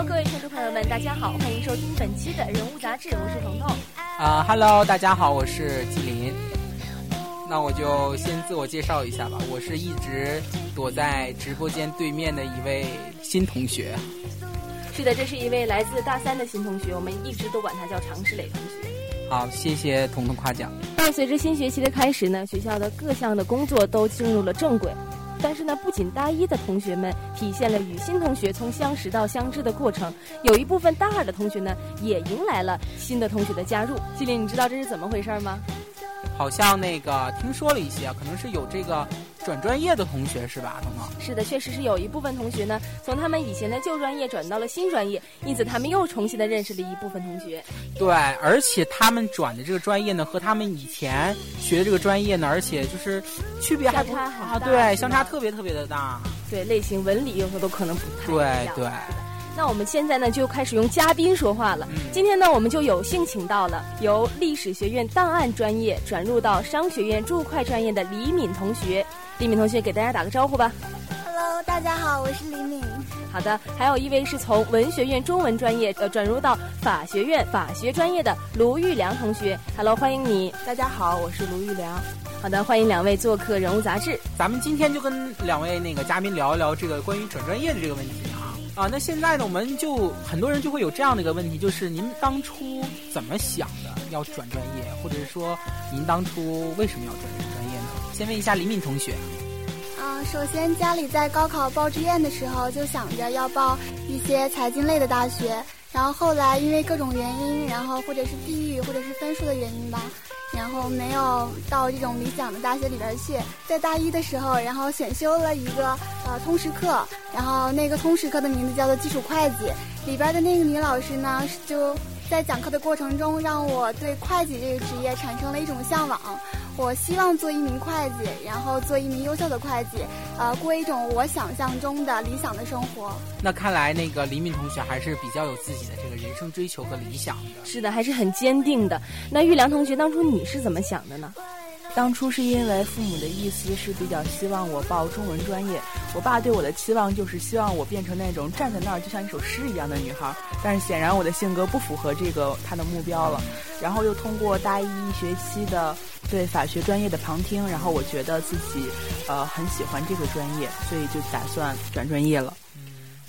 Hello，各位听众朋友们，大家好，欢迎收听本期的人物杂志，我是彤彤。啊哈喽，大家好，我是纪林。那我就先自我介绍一下吧，我是一直躲在直播间对面的一位新同学。是的，这是一位来自大三的新同学，我们一直都管他叫常石磊同学。好，谢谢彤彤夸奖。伴随着新学期的开始呢，学校的各项的工作都进入了正轨。但是呢，不仅大一的同学们体现了与新同学从相识到相知的过程，有一部分大二的同学呢，也迎来了新的同学的加入。纪林，你知道这是怎么回事吗？好像那个听说了一些，可能是有这个转专业的同学是吧，彤彤？是的，确实是有一部分同学呢，从他们以前的旧专业转到了新专业，因此他们又重新的认识了一部分同学。对，而且他们转的这个专业呢，和他们以前学的这个专业呢，而且就是区别还不啊，对，相差特别特别的大。对，类型文理有时候都可能不太。对对。那我们现在呢就开始用嘉宾说话了。今天呢，我们就有幸请到了由历史学院档案专业转入到商学院注会专业的李敏同学。李敏同学给大家打个招呼吧。Hello，大家好，我是李敏。好的，还有一位是从文学院中文专业呃转入到法学院法学专业的卢玉良同学。Hello，欢迎你。大家好，我是卢玉良。好的，欢迎两位做客人物杂志。咱们今天就跟两位那个嘉宾聊一聊这个关于转专业的这个问题啊。那现在呢，我们就很多人就会有这样的一个问题，就是您当初怎么想的要转专业，或者是说您当初为什么要转专业呢？先问一下李敏同学。啊，首先家里在高考报志愿的时候就想着要报一些财经类的大学，然后后来因为各种原因，然后或者是地域或者是分数的原因吧。然后没有到这种理想的大学里边去，在大一的时候，然后选修了一个呃通识课，然后那个通识课的名字叫做基础会计，里边的那个女老师呢，就在讲课的过程中，让我对会计这个职业产生了一种向往。我希望做一名会计，然后做一名优秀的会计，呃，过一种我想象中的理想的生活。那看来那个李敏同学还是比较有自己的这个人生追求和理想的。是的，还是很坚定的。那玉良同学，当初你是怎么想的呢？当初是因为父母的意思是比较希望我报中文专业，我爸对我的期望就是希望我变成那种站在那儿就像一首诗一样的女孩，但是显然我的性格不符合这个他的目标了。然后又通过大一一学期的对法学专业的旁听，然后我觉得自己呃很喜欢这个专业，所以就打算转专业了。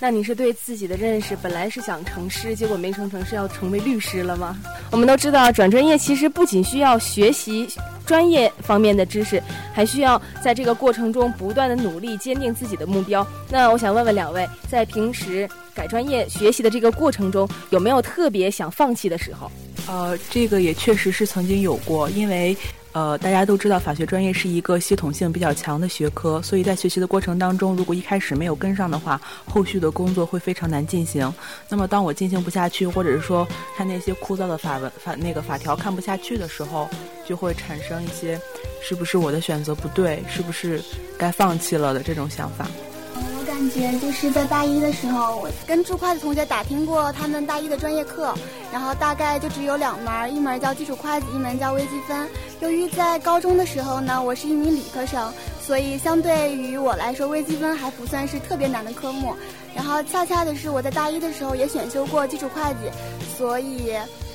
那你是对自己的认识本来是想成师，结果没成成，是要成为律师了吗？我们都知道转专业其实不仅需要学习专业方面的知识，还需要在这个过程中不断的努力，坚定自己的目标。那我想问问两位，在平时改专业学习的这个过程中，有没有特别想放弃的时候？呃，这个也确实是曾经有过，因为。呃，大家都知道法学专业是一个系统性比较强的学科，所以在学习的过程当中，如果一开始没有跟上的话，后续的工作会非常难进行。那么，当我进行不下去，或者是说看那些枯燥的法文法那个法条看不下去的时候，就会产生一些是不是我的选择不对，是不是该放弃了的这种想法。感觉就是在大一的时候，我跟注会的同学打听过他们大一的专业课，然后大概就只有两门，一门叫基础会计，一门叫微积分。由于在高中的时候呢，我是一名理科生，所以相对于我来说，微积分还不算是特别难的科目。然后恰恰的是我在大一的时候也选修过基础会计，所以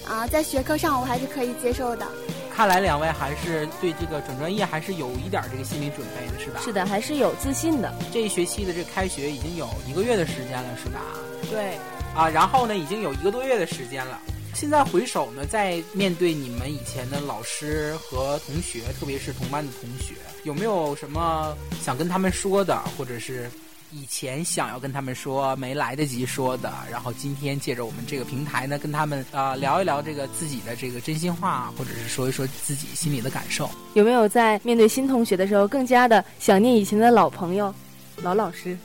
啊，在学科上我还是可以接受的。看来两位还是对这个转专业还是有一点这个心理准备的，是吧？是的，还是有自信的。这一学期的这开学已经有一个月的时间了，是吧？对。啊，然后呢，已经有一个多月的时间了。现在回首呢，在面对你们以前的老师和同学，特别是同班的同学，有没有什么想跟他们说的，或者是？以前想要跟他们说没来得及说的，然后今天借着我们这个平台呢，跟他们啊聊一聊这个自己的这个真心话，或者是说一说自己心里的感受。有没有在面对新同学的时候，更加的想念以前的老朋友、老老师？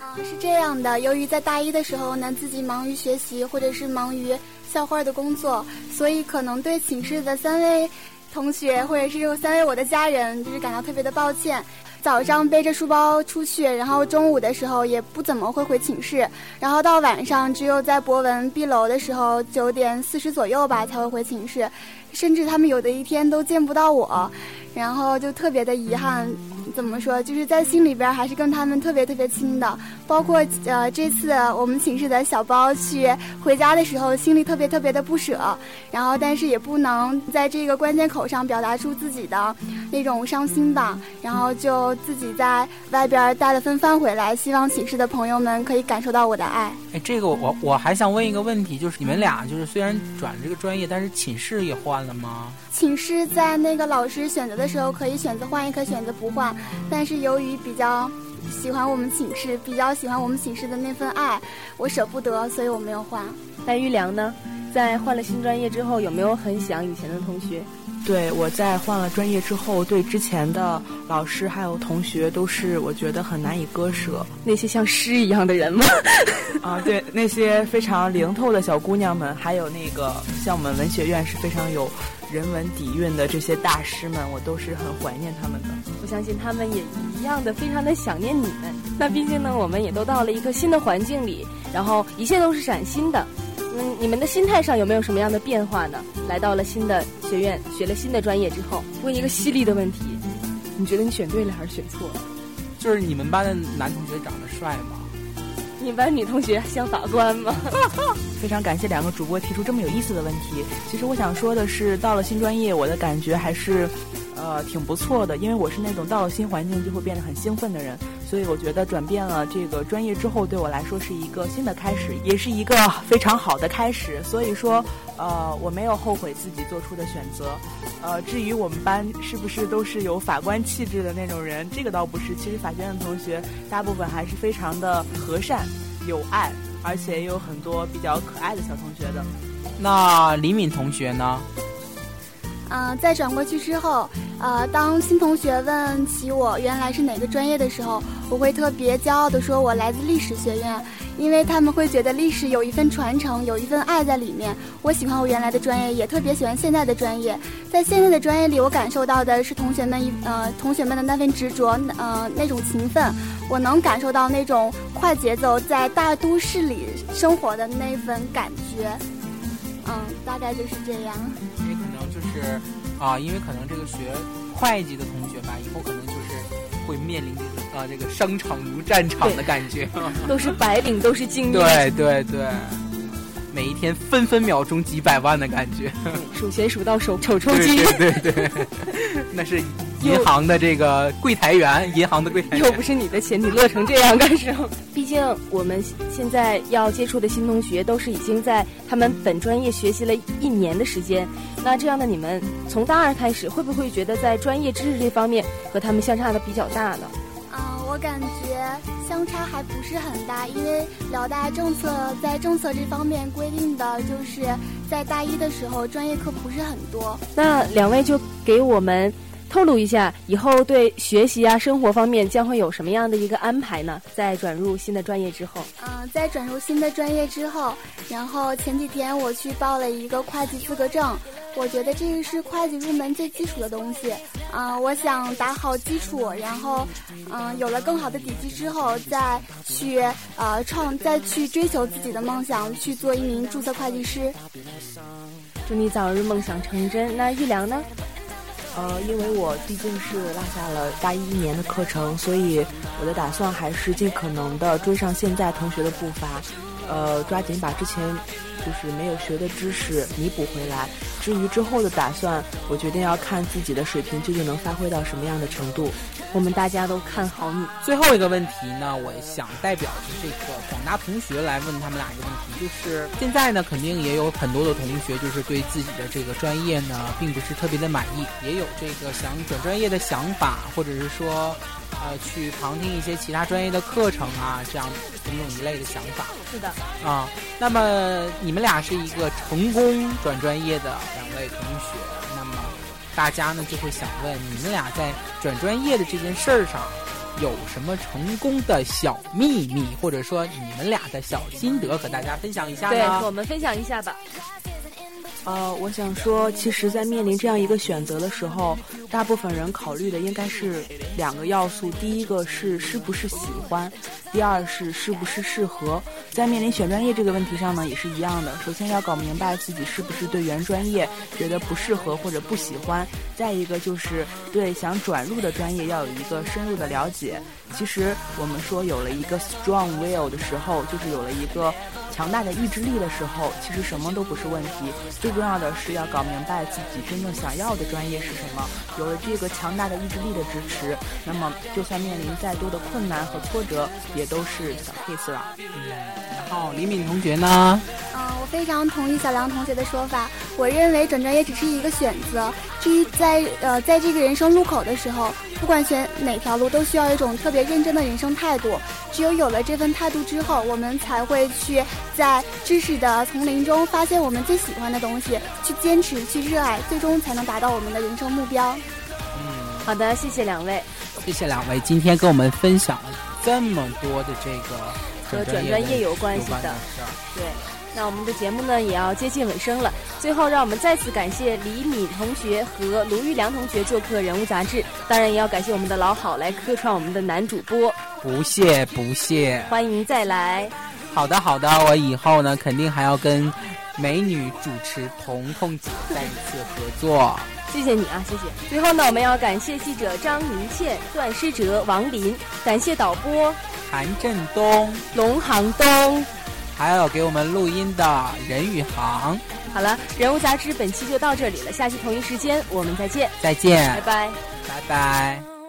啊，是这样的，由于在大一的时候呢，自己忙于学习，或者是忙于校花的工作，所以可能对寝室的三位同学，或者是三位我的家人，就是感到特别的抱歉。早上背着书包出去，然后中午的时候也不怎么会回寝室，然后到晚上只有在博文闭楼的时候九点四十左右吧才会回寝室，甚至他们有的一天都见不到我，然后就特别的遗憾，怎么说，就是在心里边还是跟他们特别特别亲的。包括呃这次我们寝室的小包去回家的时候，心里特别特别的不舍。然后但是也不能在这个关键口上表达出自己的那种伤心吧。然后就自己在外边带了份饭回来，希望寝室的朋友们可以感受到我的爱。哎，这个我我还想问一个问题，就是你们俩就是虽然转这个专业，但是寝室也换了吗？寝室在那个老师选择的时候可以选择换，也可以选择不换。但是由于比较喜欢我们寝室，比较喜欢我们寝室的那份爱，我舍不得，所以我没有换。那玉良呢？在换了新专业之后，有没有很想以前的同学？对，我在换了专业之后，对之前的老师还有同学，都是我觉得很难以割舍。那些像诗一样的人吗？啊，对，那些非常灵透的小姑娘们，还有那个像我们文学院是非常有人文底蕴的这些大师们，我都是很怀念他们的。我相信他们也一样的，非常的想念你们。那毕竟呢，我们也都到了一个新的环境里，然后一切都是崭新的。嗯，你们的心态上有没有什么样的变化呢？来到了新的学院，学了新的专业之后，问一个犀利的问题：你觉得你选对了还是选错了？就是你们班的男同学长得帅吗？你们班女同学像法官吗？非常感谢两个主播提出这么有意思的问题。其实我想说的是，到了新专业，我的感觉还是，呃，挺不错的。因为我是那种到了新环境就会变得很兴奋的人。所以我觉得转变了这个专业之后，对我来说是一个新的开始，也是一个非常好的开始。所以说，呃，我没有后悔自己做出的选择。呃，至于我们班是不是都是有法官气质的那种人，这个倒不是。其实法学院的同学大部分还是非常的和善、有爱，而且也有很多比较可爱的小同学的。那李敏同学呢？嗯，在转过去之后，呃，当新同学问起我原来是哪个专业的时候，我会特别骄傲地说，我来自历史学院，因为他们会觉得历史有一份传承，有一份爱在里面。我喜欢我原来的专业，也特别喜欢现在的专业。在现在的专业里，我感受到的是同学们一呃同学们的那份执着，呃那种勤奋，我能感受到那种快节奏在大都市里生活的那份感觉。嗯，大概就是这样。是啊，因为可能这个学会计的同学吧，以后可能就是会面临这个啊这个商场如战场的感觉，都是白领，都是精英。对对对，每一天分分秒钟几百万的感觉，数钱数到手抽抽筋。对对对，那是银行的这个柜台员，银行的柜台员。又不是你的钱，你乐成这样干什么？毕竟我们现在要接触的新同学，都是已经在他们本专业学习了一年的时间。那这样的你们，从大二开始，会不会觉得在专业知识这方面和他们相差的比较大呢？啊，我感觉相差还不是很大，因为辽大政策在政策这方面规定的，就是在大一的时候专业课不是很多。那两位就给我们。透露一下，以后对学习啊、生活方面将会有什么样的一个安排呢？在转入新的专业之后，嗯，在转入新的专业之后，然后前几天我去报了一个会计资格证，我觉得这个是会计入门最基础的东西，嗯，我想打好基础，然后，嗯，有了更好的底气之后，再去呃创，再去追求自己的梦想，去做一名注册会计师。祝你早日梦想成真。那玉良呢？呃，因为我毕竟是落下了大一一年的课程，所以我的打算还是尽可能的追上现在同学的步伐，呃，抓紧把之前就是没有学的知识弥补回来。至于之后的打算，我决定要看自己的水平究竟能发挥到什么样的程度。我们大家都看好你。最后一个问题呢，我想代表这个广大同学来问他们俩一个问题，就是现在呢，肯定也有很多的同学就是对自己的这个专业呢，并不是特别的满意，也有这个想转专业的想法，或者是说，呃，去旁听一些其他专业的课程啊，这样种种一类的想法。是的。啊，那么你们俩是一个成功转专业的两位同学。那么大家呢就会想问，你们俩在转专业的这件事儿上，有什么成功的小秘密，或者说你们俩的小心得，和大家分享一下呢？对，我们分享一下吧。呃，我想说，其实，在面临这样一个选择的时候，大部分人考虑的应该是两个要素：第一个是是不是喜欢，第二是是不是适合。在面临选专业这个问题上呢，也是一样的。首先要搞明白自己是不是对原专业觉得不适合或者不喜欢；再一个就是对想转入的专业要有一个深入的了解。其实我们说有了一个 strong will 的时候，就是有了一个。强大的意志力的时候，其实什么都不是问题。最重要的是要搞明白自己真正想要的专业是什么。有了这个强大的意志力的支持，那么就算面临再多的困难和挫折，也都是小 case 了。嗯，然后李敏同学呢？嗯，我非常同意小梁同学的说法。我认为转专业只是一个选择。至于在呃在这个人生路口的时候，不管选哪条路，都需要一种特别认真的人生态度。只有有了这份态度之后，我们才会去。在知识的丛林中发现我们最喜欢的东西，去坚持，去热爱，最终才能达到我们的人生目标。嗯，好的，谢谢两位，谢谢两位，今天跟我们分享了这么多的这个和转专业有关系的。对，那我们的节目呢也要接近尾声了。最后，让我们再次感谢李敏同学和卢玉良同学做客《人物杂志》，当然也要感谢我们的老好来客串我们的男主播。不谢不谢，欢迎再来。好的，好的，我以后呢肯定还要跟美女主持彤彤姐再一次合作。谢谢你啊，谢谢。最后呢，我们要感谢记者张明倩、段诗哲、王林，感谢导播韩振东、龙航东，还有给我们录音的任宇航。好了，人物杂志本期就到这里了，下期同一时间我们再见。再见，拜拜，拜拜。